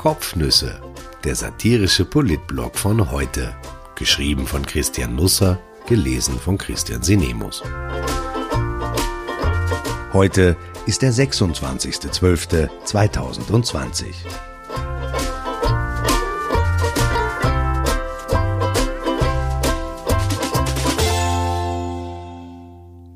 Kopfnüsse, der satirische Politblog von heute. Geschrieben von Christian Nusser, gelesen von Christian Sinemus. Heute ist der 26.12.2020.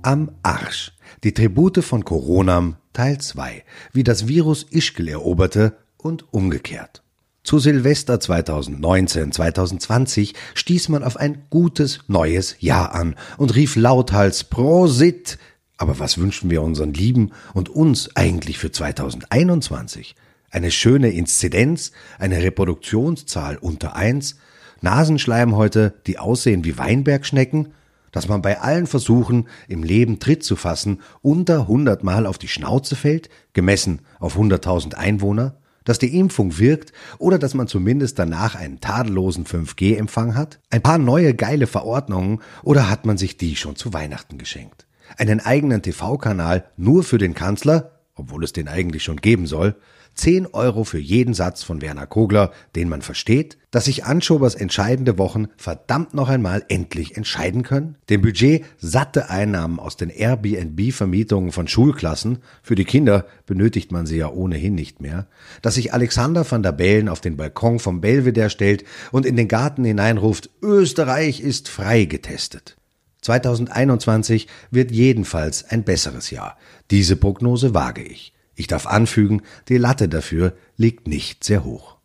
Am Arsch. Die Tribute von Coronam Teil 2. Wie das Virus Ischgl eroberte und umgekehrt. Zu Silvester 2019-2020 stieß man auf ein gutes neues Jahr an und rief lauthals Prosit. Aber was wünschen wir unseren Lieben und uns eigentlich für 2021? Eine schöne Inzidenz, eine Reproduktionszahl unter eins, Nasenschleimhäute, die aussehen wie Weinbergschnecken, dass man bei allen Versuchen, im Leben Tritt zu fassen, unter 100 Mal auf die Schnauze fällt, gemessen auf 100.000 Einwohner, dass die Impfung wirkt oder dass man zumindest danach einen tadellosen 5G-Empfang hat? Ein paar neue geile Verordnungen oder hat man sich die schon zu Weihnachten geschenkt? Einen eigenen TV-Kanal nur für den Kanzler, obwohl es den eigentlich schon geben soll, 10 Euro für jeden Satz von Werner Kogler, den man versteht, dass sich Anschobers entscheidende Wochen verdammt noch einmal endlich entscheiden können, dem Budget satte Einnahmen aus den Airbnb-Vermietungen von Schulklassen, für die Kinder benötigt man sie ja ohnehin nicht mehr, dass sich Alexander van der Bellen auf den Balkon vom Belvedere stellt und in den Garten hineinruft, Österreich ist frei getestet. 2021 wird jedenfalls ein besseres Jahr. Diese Prognose wage ich. Ich darf anfügen, die Latte dafür liegt nicht sehr hoch.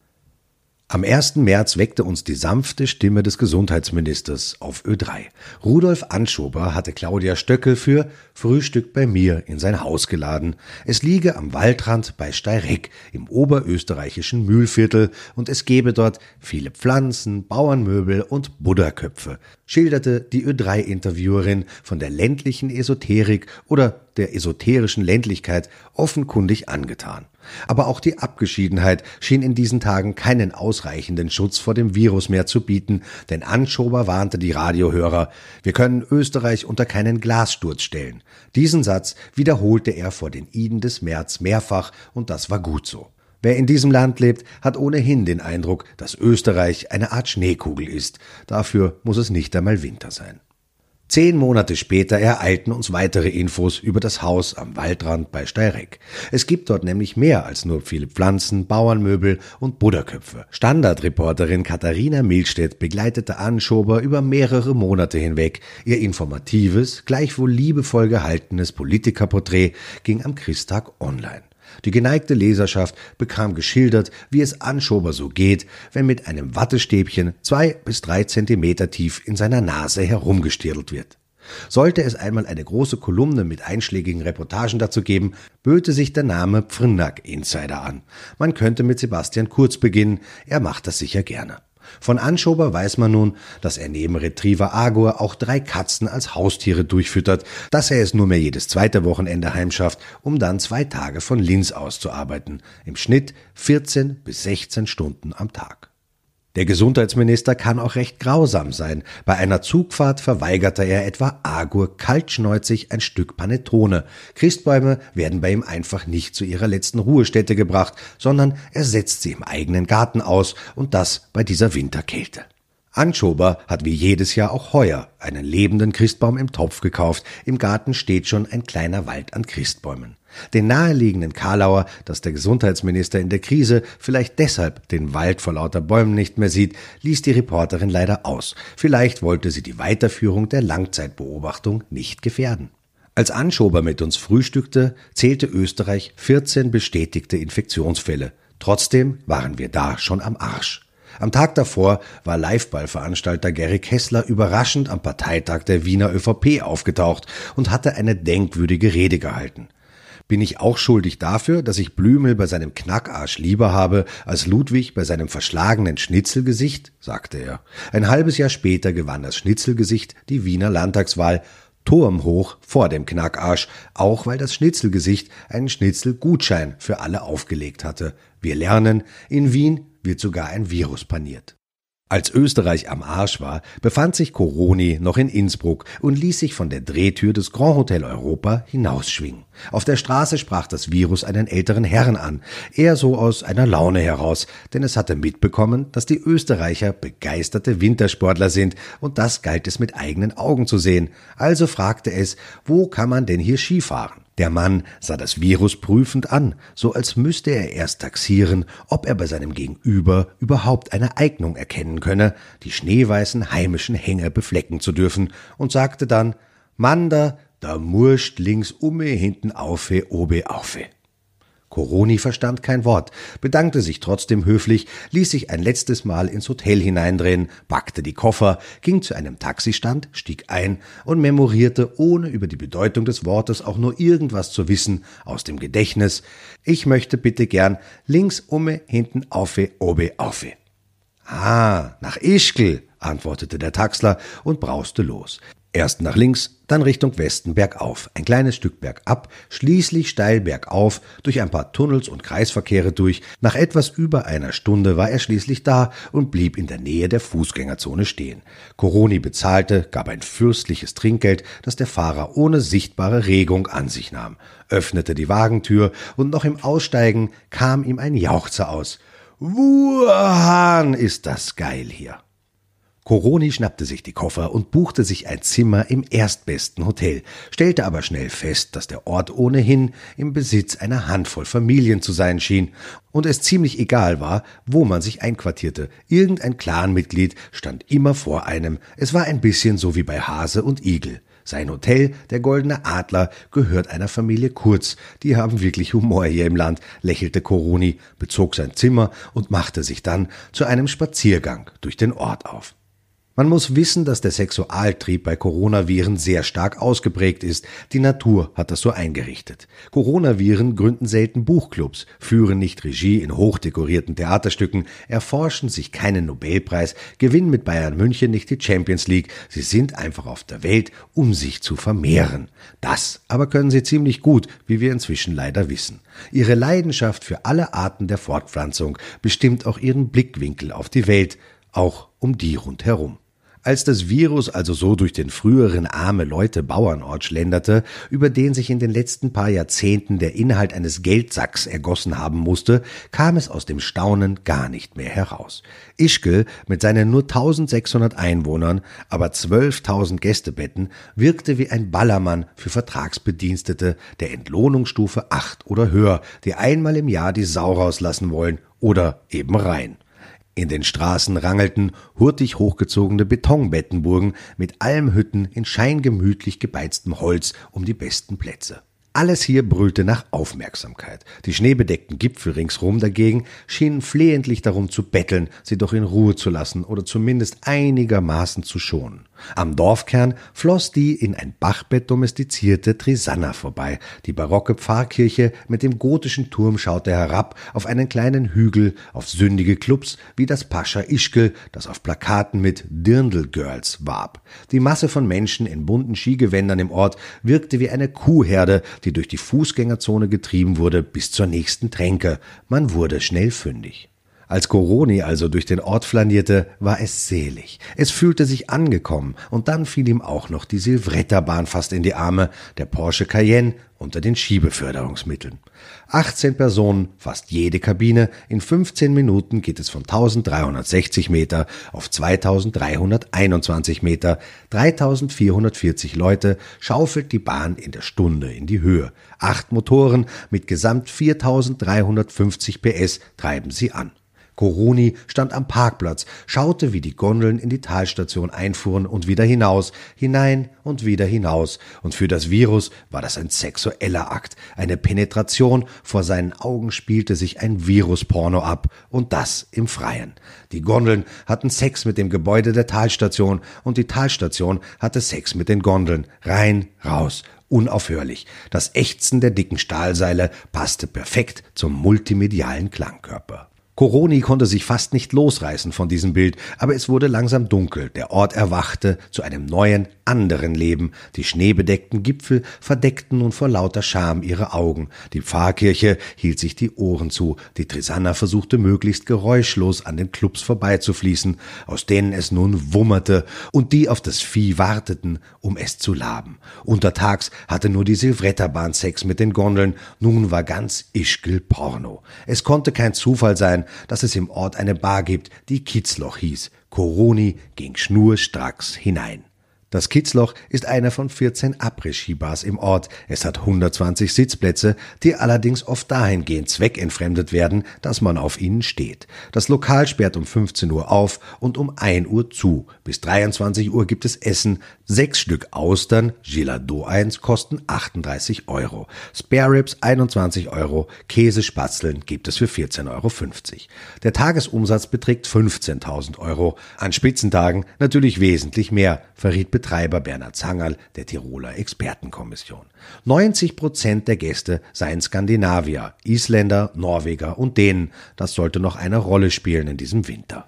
Am 1. März weckte uns die sanfte Stimme des Gesundheitsministers auf Ö3. Rudolf Anschober hatte Claudia Stöckel für Frühstück bei mir in sein Haus geladen. Es liege am Waldrand bei Steireck im oberösterreichischen Mühlviertel und es gebe dort viele Pflanzen, Bauernmöbel und Buddhaköpfe, schilderte die Ö3-Interviewerin von der ländlichen Esoterik oder der esoterischen Ländlichkeit offenkundig angetan. Aber auch die Abgeschiedenheit schien in diesen Tagen keinen ausreichenden Schutz vor dem Virus mehr zu bieten, denn Anschober warnte die Radiohörer, wir können Österreich unter keinen Glassturz stellen. Diesen Satz wiederholte er vor den Iden des März mehrfach, und das war gut so. Wer in diesem Land lebt, hat ohnehin den Eindruck, dass Österreich eine Art Schneekugel ist. Dafür muss es nicht einmal Winter sein. Zehn Monate später ereilten uns weitere Infos über das Haus am Waldrand bei Steireck. Es gibt dort nämlich mehr als nur viele Pflanzen, Bauernmöbel und Buddhaköpfe. Standardreporterin Katharina Milstedt begleitete Anschober über mehrere Monate hinweg. Ihr informatives, gleichwohl liebevoll gehaltenes Politikerporträt ging am Christtag online. Die geneigte Leserschaft bekam geschildert, wie es Anschober so geht, wenn mit einem Wattestäbchen zwei bis drei Zentimeter tief in seiner Nase herumgestirlt wird. Sollte es einmal eine große Kolumne mit einschlägigen Reportagen dazu geben, böte sich der Name Pfrinnack Insider an. Man könnte mit Sebastian Kurz beginnen, er macht das sicher gerne. Von Anschober weiß man nun, dass er neben Retriever Agor auch drei Katzen als Haustiere durchfüttert, dass er es nur mehr jedes zweite Wochenende heimschafft, um dann zwei Tage von Linz aus zu arbeiten, im Schnitt 14 bis 16 Stunden am Tag. Der Gesundheitsminister kann auch recht grausam sein. Bei einer Zugfahrt verweigerte er etwa Agur kaltschneuzig ein Stück Panettone. Christbäume werden bei ihm einfach nicht zu ihrer letzten Ruhestätte gebracht, sondern er setzt sie im eigenen Garten aus und das bei dieser Winterkälte. Anschober hat wie jedes Jahr auch heuer einen lebenden Christbaum im Topf gekauft. Im Garten steht schon ein kleiner Wald an Christbäumen. Den naheliegenden Karlauer, dass der Gesundheitsminister in der Krise vielleicht deshalb den Wald vor lauter Bäumen nicht mehr sieht, ließ die Reporterin leider aus. Vielleicht wollte sie die Weiterführung der Langzeitbeobachtung nicht gefährden. Als Anschober mit uns frühstückte, zählte Österreich 14 bestätigte Infektionsfälle. Trotzdem waren wir da schon am Arsch. Am Tag davor war Liveballveranstalter Gary Kessler überraschend am Parteitag der Wiener ÖVP aufgetaucht und hatte eine denkwürdige Rede gehalten. Bin ich auch schuldig dafür, dass ich Blümel bei seinem Knackarsch lieber habe als Ludwig bei seinem verschlagenen Schnitzelgesicht? sagte er. Ein halbes Jahr später gewann das Schnitzelgesicht die Wiener Landtagswahl turmhoch vor dem Knackarsch, auch weil das Schnitzelgesicht einen Schnitzelgutschein für alle aufgelegt hatte. Wir lernen, in Wien wird sogar ein Virus paniert. Als Österreich am Arsch war, befand sich Coroni noch in Innsbruck und ließ sich von der Drehtür des Grand Hotel Europa hinausschwingen. Auf der Straße sprach das Virus einen älteren Herrn an, eher so aus einer Laune heraus, denn es hatte mitbekommen, dass die Österreicher begeisterte Wintersportler sind und das galt es mit eigenen Augen zu sehen. Also fragte es, wo kann man denn hier Skifahren? Der Mann sah das Virus prüfend an, so als müsste er erst taxieren, ob er bei seinem Gegenüber überhaupt eine Eignung erkennen könne, die schneeweißen heimischen Hänge beflecken zu dürfen, und sagte dann, Manda, da murscht links umme hinten aufe, obe aufe. Coroni verstand kein Wort, bedankte sich trotzdem höflich, ließ sich ein letztes Mal ins Hotel hineindrehen, packte die Koffer, ging zu einem Taxistand, stieg ein und memorierte, ohne über die Bedeutung des Wortes auch nur irgendwas zu wissen, aus dem Gedächtnis, ich möchte bitte gern links umme, hinten aufe, obe aufe. Ah, nach Ischgl, antwortete der Taxler und brauste los. Erst nach links, dann Richtung Westen bergauf, ein kleines Stück bergab, schließlich steil bergauf, durch ein paar Tunnels und Kreisverkehre durch. Nach etwas über einer Stunde war er schließlich da und blieb in der Nähe der Fußgängerzone stehen. Coroni bezahlte, gab ein fürstliches Trinkgeld, das der Fahrer ohne sichtbare Regung an sich nahm, öffnete die Wagentür und noch im Aussteigen kam ihm ein Jauchzer aus. Wuhan, ist das geil hier. Coroni schnappte sich die Koffer und buchte sich ein Zimmer im erstbesten Hotel, stellte aber schnell fest, dass der Ort ohnehin im Besitz einer Handvoll Familien zu sein schien und es ziemlich egal war, wo man sich einquartierte. Irgendein Clanmitglied stand immer vor einem. Es war ein bisschen so wie bei Hase und Igel. Sein Hotel, der Goldene Adler, gehört einer Familie Kurz. Die haben wirklich Humor hier im Land, lächelte Coroni, bezog sein Zimmer und machte sich dann zu einem Spaziergang durch den Ort auf. Man muss wissen, dass der Sexualtrieb bei Coronaviren sehr stark ausgeprägt ist. Die Natur hat das so eingerichtet. Coronaviren gründen selten Buchclubs, führen nicht Regie in hochdekorierten Theaterstücken, erforschen sich keinen Nobelpreis, gewinnen mit Bayern München nicht die Champions League. Sie sind einfach auf der Welt, um sich zu vermehren. Das aber können sie ziemlich gut, wie wir inzwischen leider wissen. Ihre Leidenschaft für alle Arten der Fortpflanzung bestimmt auch ihren Blickwinkel auf die Welt, auch um die rundherum. Als das Virus also so durch den früheren arme Leute Bauernort schlenderte, über den sich in den letzten paar Jahrzehnten der Inhalt eines Geldsacks ergossen haben musste, kam es aus dem Staunen gar nicht mehr heraus. Ischgl mit seinen nur 1600 Einwohnern, aber 12.000 Gästebetten wirkte wie ein Ballermann für Vertragsbedienstete der Entlohnungsstufe 8 oder höher, die einmal im Jahr die Sau rauslassen wollen oder eben rein. In den Straßen rangelten hurtig hochgezogene Betonbettenburgen mit Almhütten in scheingemütlich gebeiztem Holz um die besten Plätze. Alles hier brüllte nach Aufmerksamkeit. Die schneebedeckten Gipfel ringsrum dagegen schienen flehentlich darum zu betteln, sie doch in Ruhe zu lassen oder zumindest einigermaßen zu schonen. Am Dorfkern floss die in ein Bachbett domestizierte Trisanna vorbei. Die barocke Pfarrkirche mit dem gotischen Turm schaute herab auf einen kleinen Hügel, auf sündige Clubs wie das Pascha Ischkel, das auf Plakaten mit Dirndl Girls warb. Die Masse von Menschen in bunten Skigewändern im Ort wirkte wie eine Kuhherde, die durch die Fußgängerzone getrieben wurde bis zur nächsten Tränke. Man wurde schnell fündig. Als Coroni also durch den Ort flanierte, war es selig. Es fühlte sich angekommen und dann fiel ihm auch noch die Silvretterbahn fast in die Arme, der Porsche Cayenne unter den Schiebeförderungsmitteln. 18 Personen, fast jede Kabine, in 15 Minuten geht es von 1360 Meter auf 2321 Meter, 3440 Leute schaufelt die Bahn in der Stunde in die Höhe. Acht Motoren mit gesamt 4350 PS treiben sie an. Coroni stand am Parkplatz, schaute, wie die Gondeln in die Talstation einfuhren und wieder hinaus, hinein und wieder hinaus. Und für das Virus war das ein sexueller Akt, eine Penetration. Vor seinen Augen spielte sich ein Virusporno ab und das im Freien. Die Gondeln hatten Sex mit dem Gebäude der Talstation und die Talstation hatte Sex mit den Gondeln. Rein, raus, unaufhörlich. Das Ächzen der dicken Stahlseile passte perfekt zum multimedialen Klangkörper. Coroni konnte sich fast nicht losreißen von diesem Bild, aber es wurde langsam dunkel, der Ort erwachte zu einem neuen, anderen Leben, die schneebedeckten Gipfel verdeckten nun vor lauter Scham ihre Augen, die Pfarrkirche hielt sich die Ohren zu, die Trisanna versuchte möglichst geräuschlos an den Clubs vorbeizufließen, aus denen es nun wummerte und die auf das Vieh warteten, um es zu laben. Untertags hatte nur die Silvretterbahn Sex mit den Gondeln, nun war ganz Ischgl Porno. Es konnte kein Zufall sein, dass es im Ort eine Bar gibt, die Kitzloch hieß. Coroni ging schnurstracks hinein. Das Kitzloch ist einer von 14 Après-Ski-Bars im Ort. Es hat 120 Sitzplätze, die allerdings oft dahingehend zweckentfremdet werden, dass man auf ihnen steht. Das Lokal sperrt um 15 Uhr auf und um 1 Uhr zu. Bis 23 Uhr gibt es Essen. Sechs Stück Austern, Gilado 1, kosten 38 Euro. Spare Ribs 21 Euro. Käsespatzeln gibt es für 14,50 Euro. Der Tagesumsatz beträgt 15.000 Euro. An Spitzentagen natürlich wesentlich mehr, verriet Betreiber Bernhard Zangerl der Tiroler Expertenkommission. 90 Prozent der Gäste seien Skandinavier, Isländer, Norweger und Dänen. Das sollte noch eine Rolle spielen in diesem Winter.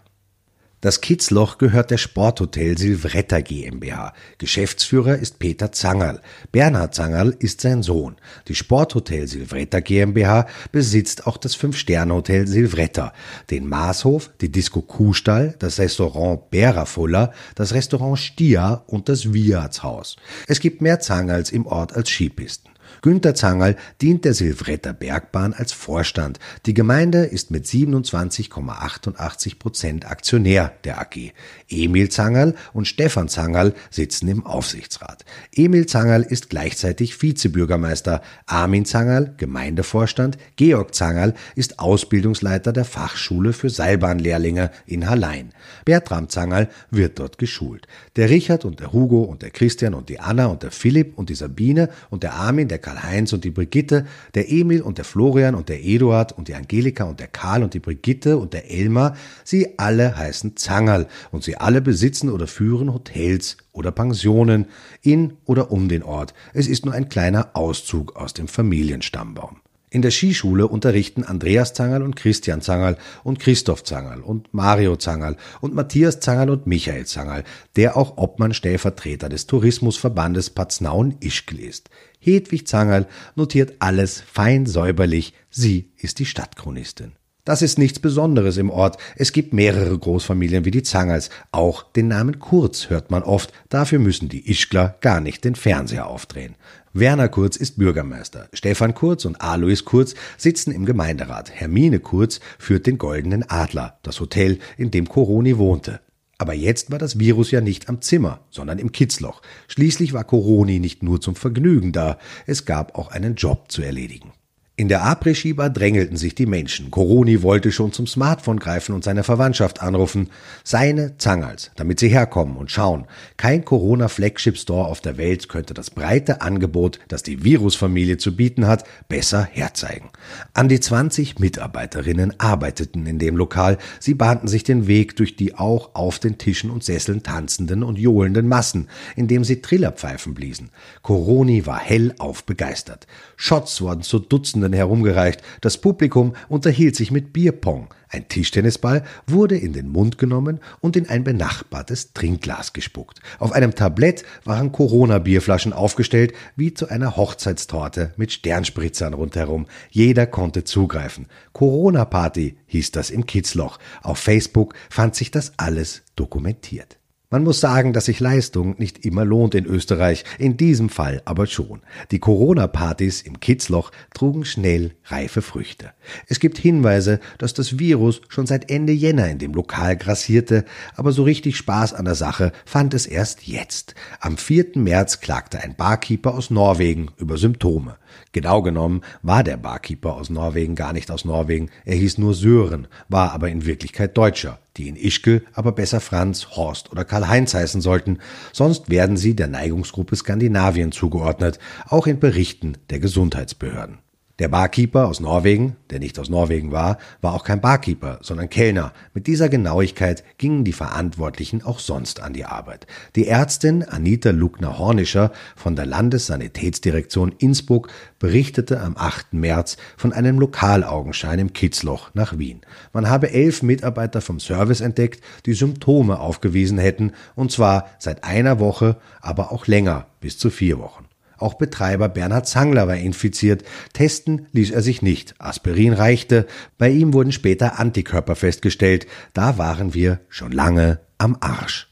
Das Kitzloch gehört der Sporthotel Silvretta GmbH. Geschäftsführer ist Peter Zangerl. Bernhard Zangerl ist sein Sohn. Die Sporthotel Silvretta GmbH besitzt auch das Fünf-Sterne-Hotel Silvretta, den Maßhof, die Disco Kuhstall, das Restaurant Berafuller, das Restaurant Stia und das Wiatshaus. Es gibt mehr Zangerls im Ort als Skipisten. Günter Zangerl dient der Silvretter Bergbahn als Vorstand. Die Gemeinde ist mit 27,88 Prozent Aktionär der AG. Emil Zangerl und Stefan Zangerl sitzen im Aufsichtsrat. Emil Zangerl ist gleichzeitig Vizebürgermeister. Armin Zangerl, Gemeindevorstand. Georg Zangerl ist Ausbildungsleiter der Fachschule für Seilbahnlehrlinge in Hallein. Bertram Zangerl wird dort geschult. Der Richard und der Hugo und der Christian und die Anna und der Philipp und die Sabine und der Armin, der Karl-Heinz und die Brigitte, der Emil und der Florian und der Eduard und die Angelika und der Karl und die Brigitte und der Elmar, sie alle heißen Zangerl und sie alle besitzen oder führen Hotels oder Pensionen in oder um den Ort. Es ist nur ein kleiner Auszug aus dem Familienstammbaum. In der Skischule unterrichten Andreas Zangerl und Christian Zangerl und Christoph Zangerl und Mario Zangerl und Matthias Zangerl und Michael Zangerl, der auch Obmann Stellvertreter des Tourismusverbandes Paznaun-Ischgl ist. Hedwig Zangerl notiert alles fein säuberlich. Sie ist die Stadtchronistin. Das ist nichts Besonderes im Ort. Es gibt mehrere Großfamilien wie die Zangerls. Auch den Namen Kurz hört man oft. Dafür müssen die Ischgler gar nicht den Fernseher aufdrehen. Werner Kurz ist Bürgermeister. Stefan Kurz und Alois Kurz sitzen im Gemeinderat. Hermine Kurz führt den Goldenen Adler, das Hotel, in dem Coroni wohnte. Aber jetzt war das Virus ja nicht am Zimmer, sondern im Kitzloch. Schließlich war Coroni nicht nur zum Vergnügen da, es gab auch einen Job zu erledigen. In der Après-Ski-Bar drängelten sich die Menschen. Coroni wollte schon zum Smartphone greifen und seine Verwandtschaft anrufen. Seine Zangals, damit sie herkommen und schauen. Kein Corona-Flagship-Store auf der Welt könnte das breite Angebot, das die Virusfamilie zu bieten hat, besser herzeigen. An die 20 Mitarbeiterinnen arbeiteten in dem Lokal. Sie bahnten sich den Weg durch die auch auf den Tischen und Sesseln tanzenden und johlenden Massen, indem sie Trillerpfeifen bliesen. Coroni war hellauf begeistert. Shots wurden zu Dutzenden Studierenden herumgereicht. Das Publikum unterhielt sich mit Bierpong. Ein Tischtennisball wurde in den Mund genommen und in ein benachbartes Trinkglas gespuckt. Auf einem Tablett waren Corona-Bierflaschen aufgestellt, wie zu einer Hochzeitstorte mit Sternspritzern rundherum. Jeder konnte zugreifen. Corona-Party hieß das im Kitzloch. Auf Facebook fand sich das alles dokumentiert. Man muss sagen, dass sich Leistung nicht immer lohnt in Österreich, in diesem Fall aber schon. Die Corona-Partys im Kitzloch trugen schnell reife Früchte. Es gibt Hinweise, dass das Virus schon seit Ende Jänner in dem Lokal grassierte, aber so richtig Spaß an der Sache fand es erst jetzt. Am 4. März klagte ein Barkeeper aus Norwegen über Symptome. Genau genommen war der Barkeeper aus Norwegen gar nicht aus Norwegen, er hieß nur Sören, war aber in Wirklichkeit Deutscher die in Ischke aber besser Franz, Horst oder Karl-Heinz heißen sollten, sonst werden sie der Neigungsgruppe Skandinavien zugeordnet, auch in Berichten der Gesundheitsbehörden. Der Barkeeper aus Norwegen, der nicht aus Norwegen war, war auch kein Barkeeper, sondern Kellner. Mit dieser Genauigkeit gingen die Verantwortlichen auch sonst an die Arbeit. Die Ärztin Anita Lugner-Hornischer von der Landessanitätsdirektion Innsbruck berichtete am 8. März von einem Lokalaugenschein im Kitzloch nach Wien. Man habe elf Mitarbeiter vom Service entdeckt, die Symptome aufgewiesen hätten, und zwar seit einer Woche, aber auch länger, bis zu vier Wochen. Auch Betreiber Bernhard Zangler war infiziert. Testen ließ er sich nicht. Aspirin reichte. Bei ihm wurden später Antikörper festgestellt. Da waren wir schon lange am Arsch.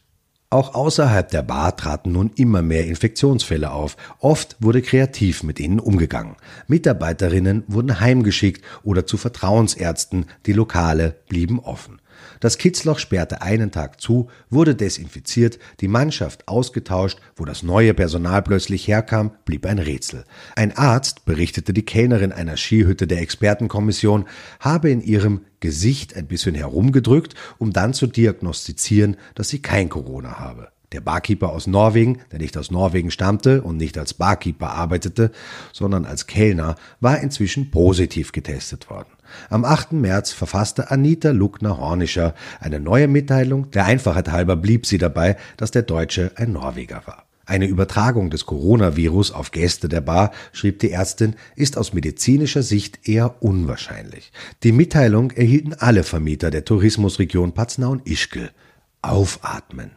Auch außerhalb der Bar traten nun immer mehr Infektionsfälle auf. Oft wurde kreativ mit ihnen umgegangen. Mitarbeiterinnen wurden heimgeschickt oder zu Vertrauensärzten, die Lokale blieben offen. Das Kitzloch sperrte einen Tag zu, wurde desinfiziert, die Mannschaft ausgetauscht, wo das neue Personal plötzlich herkam, blieb ein Rätsel. Ein Arzt, berichtete die Kellnerin einer Skihütte der Expertenkommission, habe in ihrem Gesicht ein bisschen herumgedrückt, um dann zu diagnostizieren, dass sie kein Corona habe. Der Barkeeper aus Norwegen, der nicht aus Norwegen stammte und nicht als Barkeeper arbeitete, sondern als Kellner, war inzwischen positiv getestet worden. Am 8. März verfasste Anita Luckner-Hornischer eine neue Mitteilung. Der Einfachheit halber blieb sie dabei, dass der Deutsche ein Norweger war. Eine Übertragung des Coronavirus auf Gäste der Bar, schrieb die Ärztin, ist aus medizinischer Sicht eher unwahrscheinlich. Die Mitteilung erhielten alle Vermieter der Tourismusregion Paznaun-Ischgl. Aufatmen.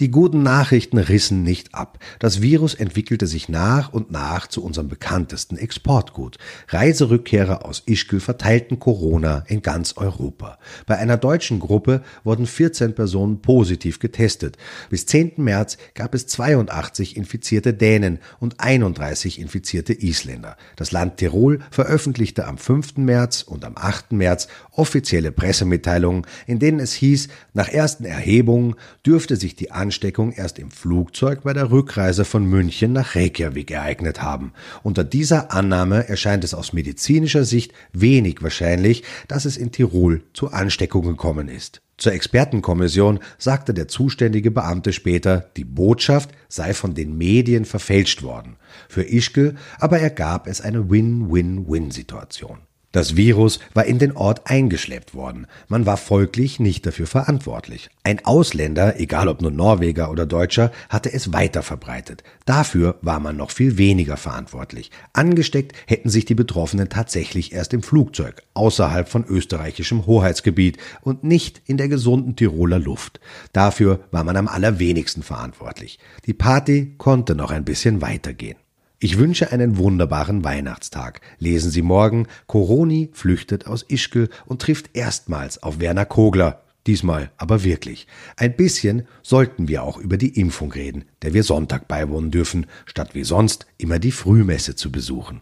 Die guten Nachrichten rissen nicht ab. Das Virus entwickelte sich nach und nach zu unserem bekanntesten Exportgut. Reiserückkehrer aus Ischgl verteilten Corona in ganz Europa. Bei einer deutschen Gruppe wurden 14 Personen positiv getestet. Bis 10. März gab es 82 infizierte Dänen und 31 infizierte Isländer. Das Land Tirol veröffentlichte am 5. März und am 8. März offizielle Pressemitteilungen, in denen es hieß, nach ersten Erhebungen dürfte sich die Ansteckung erst im Flugzeug bei der Rückreise von München nach Reykjavik ereignet haben. Unter dieser Annahme erscheint es aus medizinischer Sicht wenig wahrscheinlich, dass es in Tirol zu Ansteckungen gekommen ist. Zur Expertenkommission sagte der zuständige Beamte später, die Botschaft sei von den Medien verfälscht worden. Für Ischke aber ergab es eine Win-Win-Win-Situation. Das Virus war in den Ort eingeschleppt worden. Man war folglich nicht dafür verantwortlich. Ein Ausländer, egal ob nur Norweger oder Deutscher, hatte es weiter verbreitet. Dafür war man noch viel weniger verantwortlich. Angesteckt hätten sich die Betroffenen tatsächlich erst im Flugzeug, außerhalb von österreichischem Hoheitsgebiet und nicht in der gesunden Tiroler Luft. Dafür war man am allerwenigsten verantwortlich. Die Party konnte noch ein bisschen weitergehen. Ich wünsche einen wunderbaren Weihnachtstag. Lesen Sie morgen, Coroni flüchtet aus Ischgl und trifft erstmals auf Werner Kogler. Diesmal aber wirklich. Ein bisschen sollten wir auch über die Impfung reden, der wir Sonntag beiwohnen dürfen, statt wie sonst immer die Frühmesse zu besuchen.